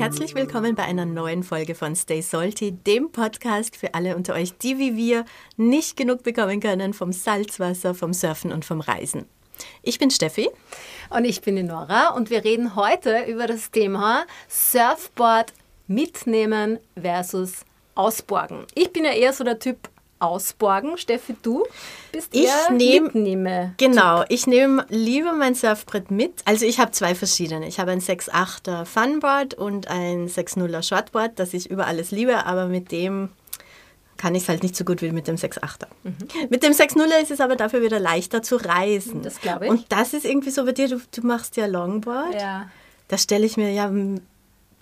herzlich willkommen bei einer neuen Folge von Stay Salty, dem Podcast für alle unter euch, die wie wir nicht genug bekommen können vom Salzwasser, vom Surfen und vom Reisen. Ich bin Steffi. Und ich bin die Nora und wir reden heute über das Thema Surfboard mitnehmen versus ausborgen. Ich bin ja eher so der Typ ausborgen. Steffi, du bist Ich eher nehm- mitnehme. Genau, ich nehme lieber mein Surfbrett mit. Also ich habe zwei verschiedene. Ich habe ein 6.8er Funboard und ein 6.0er Shortboard, das ich über alles liebe, aber mit dem kann ich es halt nicht so gut wie mit dem 6.8er. Mit dem 6.0er ist es aber dafür wieder leichter zu reisen. Das glaube ich. Und das ist irgendwie so bei dir, du, du machst ja Longboard. Ja. Da stelle ich mir ja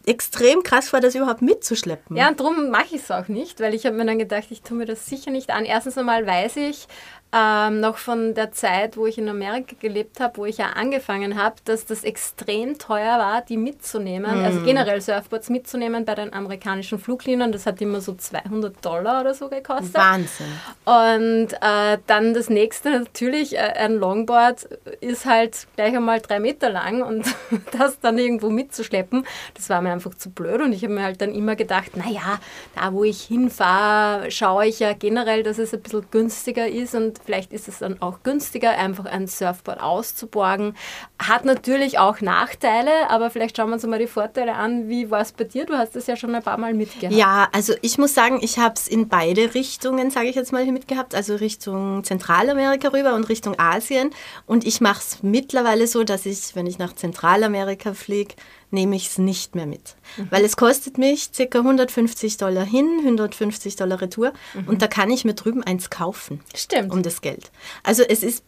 extrem krass vor, das überhaupt mitzuschleppen. Ja, und darum mache ich es auch nicht, weil ich habe mir dann gedacht, ich tue mir das sicher nicht an. Erstens einmal weiß ich ähm, noch von der Zeit, wo ich in Amerika gelebt habe, wo ich ja angefangen habe, dass das extrem teuer war, die mitzunehmen, also generell Surfboards mitzunehmen bei den amerikanischen Fluglinien. Das hat immer so 200 Dollar oder so gekostet. Wahnsinn. Und äh, dann das nächste natürlich, äh, ein Longboard ist halt gleich einmal drei Meter lang und das dann irgendwo mitzuschleppen, das war mir einfach zu blöd. Und ich habe mir halt dann immer gedacht, naja, da wo ich hinfahre, schaue ich ja generell, dass es ein bisschen günstiger ist und vielleicht ist es dann auch günstiger, einfach ein Surfboard auszuborgen. Hat natürlich auch Nachteile, aber vielleicht schauen wir uns mal die Vorteile an. Wie war es bei dir? Du hast das ja schon ein paar Mal mitgehabt. Ja, also ich muss sagen, ich habe es in beide Richtungen, sage ich jetzt mal, mitgehabt. Also Richtung Zentralamerika rüber und Richtung Asien. Und ich mache es mittlerweile so, dass ich, wenn ich nach Zentralamerika fliege, nehme ich es nicht mehr mit. Weil es kostet mich ca. 150 Dollar hin, 150 Dollar Retour. Und da kann ich mir drüben eins kaufen. Stimmt. Um das Geld. Also es ist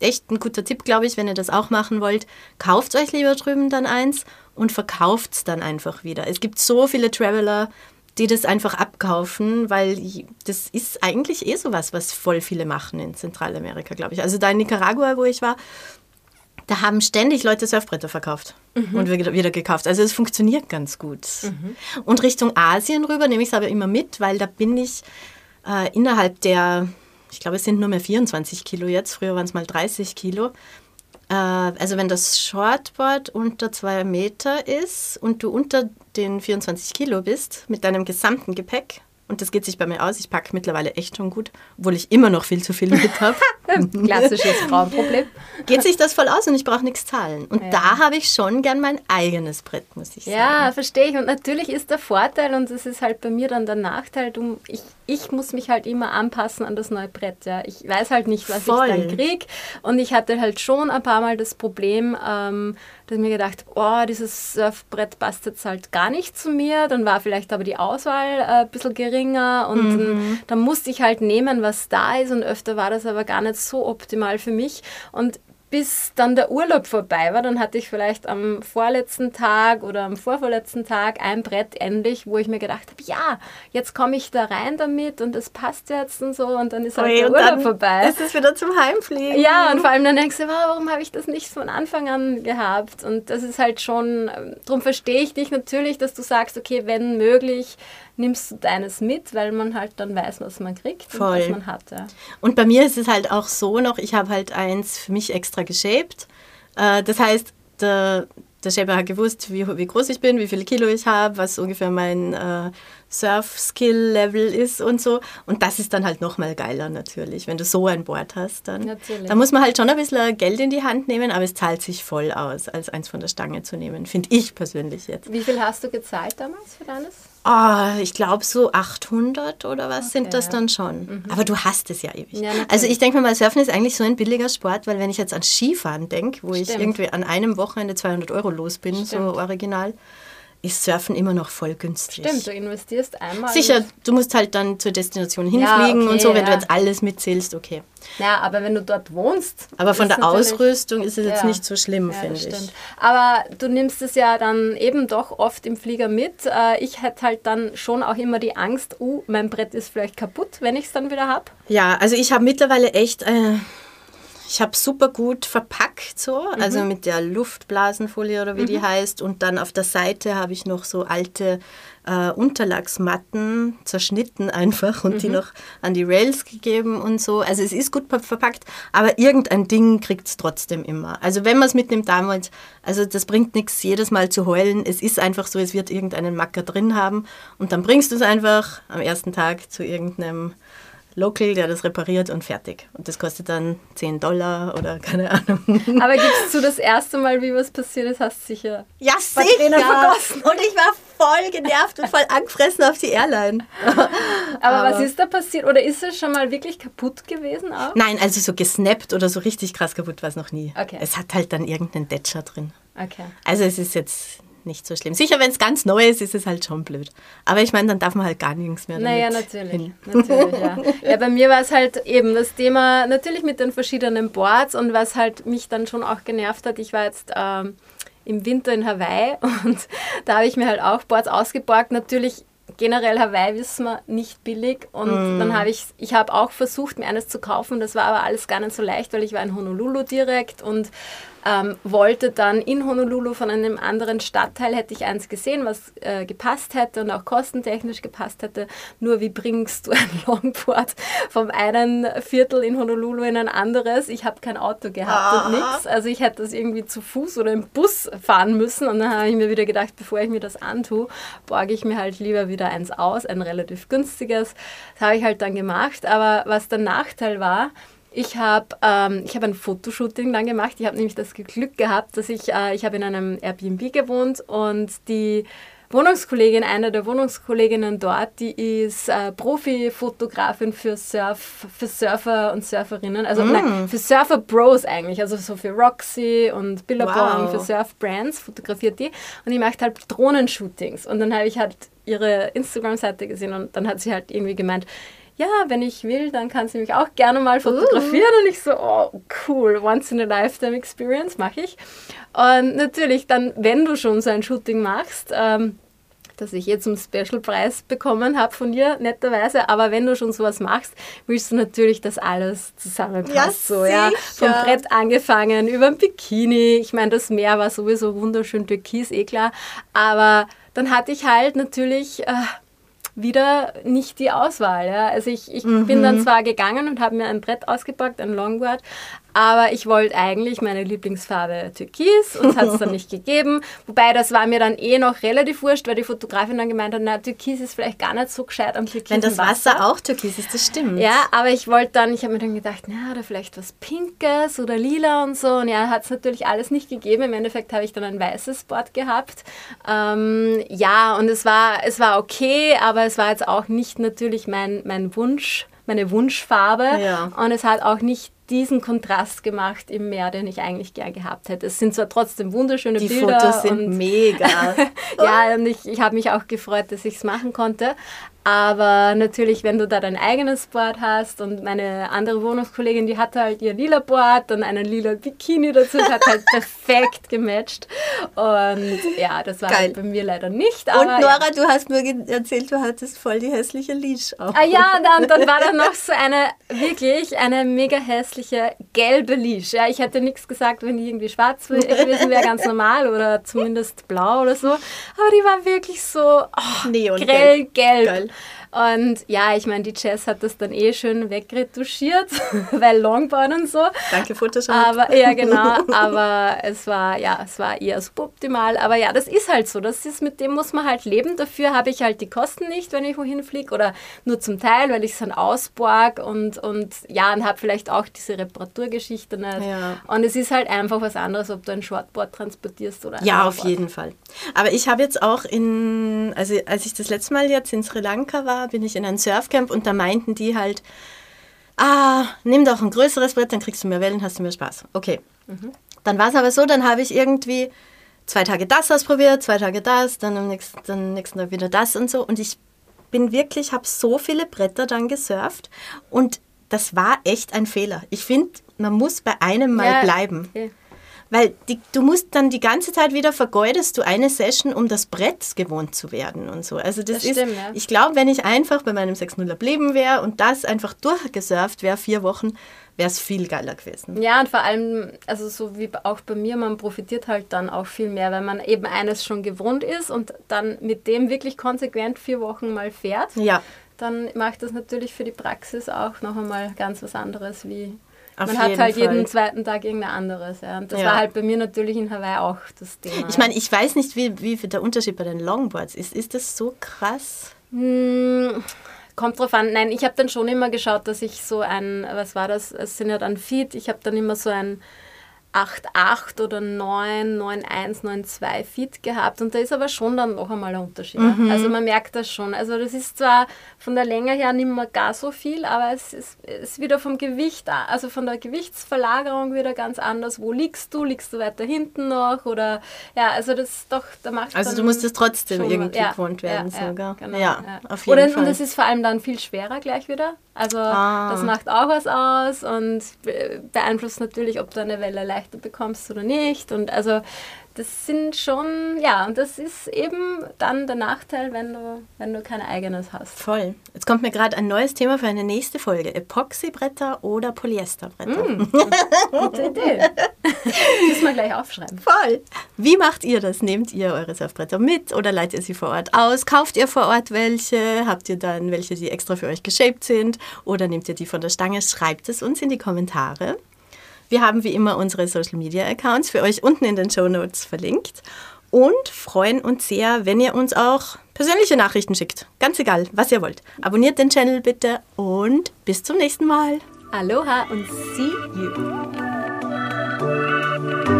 echt ein guter Tipp, glaube ich, wenn ihr das auch machen wollt. Kauft euch lieber drüben dann eins und verkauft es dann einfach wieder. Es gibt so viele Traveler, die das einfach abkaufen, weil das ist eigentlich eh sowas, was voll viele machen in Zentralamerika, glaube ich. Also da in Nicaragua, wo ich war, da haben ständig Leute Surfbretter verkauft und wieder, gekauft. Also es funktioniert ganz gut. Und Richtung Asien rüber nehme ich es aber immer mit, weil da bin ich äh, innerhalb der, ich glaube, es sind nur mehr 24 Kilo jetzt, früher waren es mal 30 Kilo. Äh, also wenn das Shortboard unter zwei Meter ist und du unter den 24 Kilo bist mit deinem gesamten Gepäck, und das geht sich bei mir aus, ich packe mittlerweile echt schon gut, obwohl ich immer noch viel zu viel mit habe. Klassisches Frauenproblem. geht sich das voll aus und ich brauche nichts zahlen. Und Ja. da habe ich schon gern mein eigenes Brett, muss ich sagen. Ja, verstehe ich. Und natürlich ist der Vorteil, und das ist halt bei mir dann der Nachteil, du, ich, ich muss mich halt immer anpassen an das neue Brett. Ja. Ich weiß halt nicht, was Voll. ich dann kriege. Und ich hatte halt schon ein paar Mal das Problem, ähm, dass ich mir gedacht oh, dieses Surfbrett passt jetzt halt gar nicht zu mir. Dann war vielleicht aber die Auswahl äh, ein bisschen geringer und dann, dann musste ich halt nehmen, was da ist. Und öfter war das aber gar nicht so optimal für mich. Und bis dann der Urlaub vorbei war, dann hatte ich vielleicht am vorletzten Tag oder am vorvorletzten Tag ein Brett endlich, wo ich mir gedacht habe, ja, jetzt komme ich da rein damit und das passt jetzt und so und dann ist halt Ui, der Urlaub vorbei. ist es wieder zum Heimfliegen. Ja, und vor allem dann denkst du, warum habe ich das nicht von Anfang an gehabt? Und das ist halt schon, ähm, darum verstehe ich dich natürlich, dass du sagst, okay, wenn möglich, nimmst du deines mit, weil man halt dann weiß, was man kriegt Voll. und was man hat. Ja. Und bei mir ist es halt auch so noch, ich habe halt eins für mich extra geshaped. Äh, das heißt, der, der Shaper hat gewusst, wie, wie groß ich bin, wie viele Kilo ich habe, was ungefähr mein äh, Surf-Skill-Level ist und so. Und das ist dann halt nochmal geiler natürlich, wenn du so ein Board hast. Dann. Natürlich. Da muss man halt schon ein bisschen Geld in die Hand nehmen, aber es zahlt sich voll aus, als eins von der Stange zu nehmen, finde ich persönlich jetzt. Wie viel hast du gezahlt damals für deines? Ah, ich glaube so 800 oder was sind das dann schon. Aber du hast es ja ewig. Ja, also ich denke mir mal, Surfen ist eigentlich so ein billiger Sport, weil wenn ich jetzt an Skifahren denke, wo ich Stimmt. irgendwie an einem Wochenende 200 Euro los bin, so Stimmt. original, ist Surfen immer noch voll günstig. Stimmt, du investierst einmal. Sicher, du musst halt dann zur Destination Ja, hinfliegen okay, und so, wenn du ja. jetzt alles mitzählst, okay. Ja, aber wenn du dort wohnst. Aber von der Ausrüstung ist es jetzt Ja. nicht so schlimm, Ja, finde ich. Aber du nimmst es ja dann eben doch oft im Flieger mit. Äh, Ich hätte halt dann schon auch immer die Angst, uh, mein Brett ist vielleicht kaputt, wenn ich es dann wieder habe. Ja, also ich habe mittlerweile echt, äh, ich habe super gut verpackt so, also Mhm. mit der Luftblasenfolie oder wie die heißt. Und dann auf der Seite habe ich noch so alte äh, Unterlagsmatten zerschnitten einfach und Mhm. die noch an die Rails gegeben und so. Also es ist gut ver- verpackt, aber irgendein Ding kriegt es trotzdem immer. Also wenn man es mitnimmt damals, also das bringt nichts, jedes Mal zu heulen. Es ist einfach so, es wird irgendeinen Macker drin haben und dann bringst du es einfach am ersten Tag zu irgendeinem Local, der das repariert und fertig. Und das kostet dann 10 Dollar oder keine Ahnung. Aber gibst du das erste Mal, wie was passiert ist, hast du sicher. Ja, Tränen vergossen. Und ich war voll genervt und voll angefressen auf die Airline. Aber, Aber- was ist da passiert? Oder ist es schon mal wirklich kaputt gewesen auch? Nein, also so gesnappt oder so richtig krass kaputt war es noch nie. Okay. Es hat halt dann irgendeinen Detscher drin. Okay. Also es ist jetzt nicht so schlimm. Sicher, wenn es ganz neu ist, ist es halt schon blöd. Aber ich meine, dann darf man halt gar nichts mehr Naja, natürlich. hin. natürlich ja. ja, bei mir war es halt eben das Thema, natürlich mit den verschiedenen Boards und was halt mich dann schon auch genervt hat, ich war jetzt ähm, im Winter in Hawaii und da habe ich mir halt auch Boards ausgeborgt. Natürlich generell Hawaii wissen wir nicht billig und dann habe ich, ich habe auch versucht, mir eines zu kaufen. Das war aber alles gar nicht so leicht, weil ich war in Honolulu direkt und ähm, wollte dann in Honolulu von einem anderen Stadtteil, hätte ich eins gesehen, was äh, gepasst hätte und auch kostentechnisch gepasst hätte. Nur wie bringst du ein Longboard vom einen Viertel in Honolulu in ein anderes? Ich habe kein Auto gehabt und nichts. Also ich hätte das irgendwie zu Fuß oder im Bus fahren müssen. Und dann habe ich mir wieder gedacht, bevor ich mir das antue, borge ich mir halt lieber wieder eins aus, ein relativ günstiges. Das habe ich halt dann gemacht. Aber was der Nachteil war, ich habe ähm, ich hab ein Fotoshooting dann gemacht. Ich habe nämlich das Glück gehabt, dass ich, äh, ich habe in einem Airbnb gewohnt und die Wohnungskollegin, eine der Wohnungskolleginnen dort, die ist äh, Profi-Fotografin für, Surf, für Surfer und Surferinnen, also nein, für Surfer-Bros eigentlich, also so für Roxy und Billabong, Wow. für Surf-Brands, fotografiert die und die macht halt Drohnenshootings und dann habe ich halt ihre Instagram-Seite gesehen und dann hat sie halt irgendwie gemeint, ja, wenn ich will, dann kann sie mich auch gerne mal fotografieren. Und ich so, oh, cool, once in a lifetime experience mache ich. Und natürlich dann, wenn du schon so ein Shooting machst, ähm, das ich jetzt zum Special-Preis bekommen habe von dir, netterweise. Aber wenn du schon sowas machst, willst du natürlich, dass alles zusammenpasst. Ja, so, ja. Vom. Brett angefangen, über ein Bikini. Ich meine, das Meer war sowieso wunderschön türkis, eh klar. Aber dann hatte ich halt natürlich... Äh, wieder nicht die Auswahl. Ja. Also ich, ich bin dann zwar gegangen und habe mir ein Brett ausgepackt, ein Longboard, aber ich wollte eigentlich meine Lieblingsfarbe Türkis und es hat es dann nicht gegeben. Wobei das war mir dann eh noch relativ wurscht, weil die Fotografin dann gemeint hat, na, Türkis ist vielleicht gar nicht so gescheit am Türkis. Wenn das Wasser auch türkis ist, das stimmt. Ja, aber ich wollte dann, ich habe mir dann gedacht, na, oder vielleicht was Pinkes oder Lila und so. Und ja, hat es natürlich alles nicht gegeben. Im Endeffekt habe ich dann ein weißes Board gehabt. Ähm, ja, und es war, es war okay, aber es war jetzt auch nicht natürlich mein, mein Wunsch, meine Wunschfarbe. Ja. Und es hat auch nicht diesen Kontrast gemacht im Meer, den ich eigentlich gern gehabt hätte. Es sind zwar trotzdem wunderschöne Die Bilder. Fotos sind und mega. ja, und ich, ich habe mich auch gefreut, dass ich es machen konnte. Aber natürlich, wenn du da dein eigenes Board hast und meine andere Wohnungskollegin, die hatte halt ihr lila Board, dann einen lila Bikini dazu, es hat halt perfekt gematcht. Und ja, das war halt bei mir leider nicht. Und Nora, du hast mir erzählt, du hattest voll die hässliche Leash auch. Ah ja, dann, dann war da noch so eine, wirklich eine mega hässliche gelbe Leash. Ja, ich hätte nichts gesagt, wenn die irgendwie schwarz gewesen wäre, ganz normal oder zumindest blau oder so. Aber die war wirklich so oh, Neongelb. grell gelb. Geil. Und ja, ich meine, die Jess hat das dann eh schön wegretuschiert, weil Longboard und so. Danke, Photoshop. Aber ja, genau. Aber es war ja, es war eher suboptimal. Aber ja, das ist halt so. Das ist mit dem muss man halt leben. Dafür habe ich halt die Kosten nicht, wenn ich wohin fliege oder nur zum Teil, weil ich es dann ausborg und und ja, und habe vielleicht auch diese Reparaturgeschichte nicht. Ja. Und es ist halt einfach was anderes, ob du ein Shortboard transportierst oder ein Ja, auf Longboard. jeden Fall. Aber ich habe jetzt auch in, also als ich das letzte Mal jetzt in Sri Lanka war, bin ich in ein Surfcamp und da meinten die halt, ah, nimm doch ein größeres Brett, dann kriegst du mehr Wellen, hast du mehr Spaß. Okay. Dann war es aber so, dann habe ich irgendwie zwei Tage das ausprobiert, zwei Tage das, dann am nächsten, dann am nächsten Tag wieder das und so. Und ich bin wirklich, habe so viele Bretter dann gesurft und das war echt ein Fehler. Ich finde, man muss bei einem Mal Ja, bleiben. okay. Weil die, du musst dann die ganze Zeit wieder vergeudest du eine Session, um das Brett gewohnt zu werden und so. Also das, Das ist, stimmt, ja. ich glaube, wenn ich einfach bei meinem 6-0 geblieben wäre und das einfach durchgesurft wäre, vier Wochen, wäre es viel geiler gewesen. Ja, und vor allem, also so wie auch bei mir, man profitiert halt dann auch viel mehr, weil man eben eines schon gewohnt ist und dann mit dem wirklich konsequent vier Wochen mal fährt. Ja, Dann macht das natürlich für die Praxis auch noch einmal ganz was anderes, wie Auf man hat halt Fall. jeden zweiten Tag irgendein anderes. Ja. Und das Ja. war halt bei mir natürlich in Hawaii auch das Thema. ich meine, ich weiß nicht, wie, wie der Unterschied bei den Longboards ist. Ist das so krass? Hm, kommt drauf an. Nein, ich habe dann schon immer geschaut, dass ich so ein, was war das? Es sind ja dann Feed. Ich habe dann immer so ein 8,8 oder 9, 9,1, 9,2 Feed gehabt. Und da ist aber schon dann noch einmal ein Unterschied. ja. Also man merkt das schon. Also das ist zwar von der Länge her nicht mehr gar so viel, aber es ist, ist wieder vom Gewicht, also von der Gewichtsverlagerung wieder ganz anders. Wo liegst du? Liegst du weiter hinten noch? Oder ja, also das ist doch, da macht Also du musst es trotzdem irgendwie was. gewohnt werden sogar. genau, ja, ja. auf jeden Oder, Fall. Und es ist vor allem dann viel schwerer gleich wieder. Also Ah. das macht auch was aus und be- beeinflusst natürlich, ob du eine Welle leichter bekommst oder nicht. Und also das sind schon, ja, und das ist eben dann der Nachteil, wenn du, wenn du kein eigenes hast. Voll. Jetzt kommt mir gerade ein neues Thema für eine nächste Folge. Epoxybretter oder Polyesterbretter. Mm. Gute Idee. Müssen wir gleich aufschreiben. Voll. Wie macht ihr das? Nehmt ihr eure Surfbretter mit oder leitet ihr sie vor Ort aus? Kauft ihr vor Ort welche? Habt ihr dann welche, die extra für euch geshaped sind? Oder nehmt ihr die von der Stange? Schreibt es uns in die Kommentare. Wir haben wie immer unsere Social Media Accounts für euch unten in den Show Notes verlinkt und freuen uns sehr, wenn ihr uns auch persönliche Nachrichten schickt. Ganz egal, was ihr wollt. Abonniert den Channel bitte und bis zum nächsten Mal. Aloha und see you.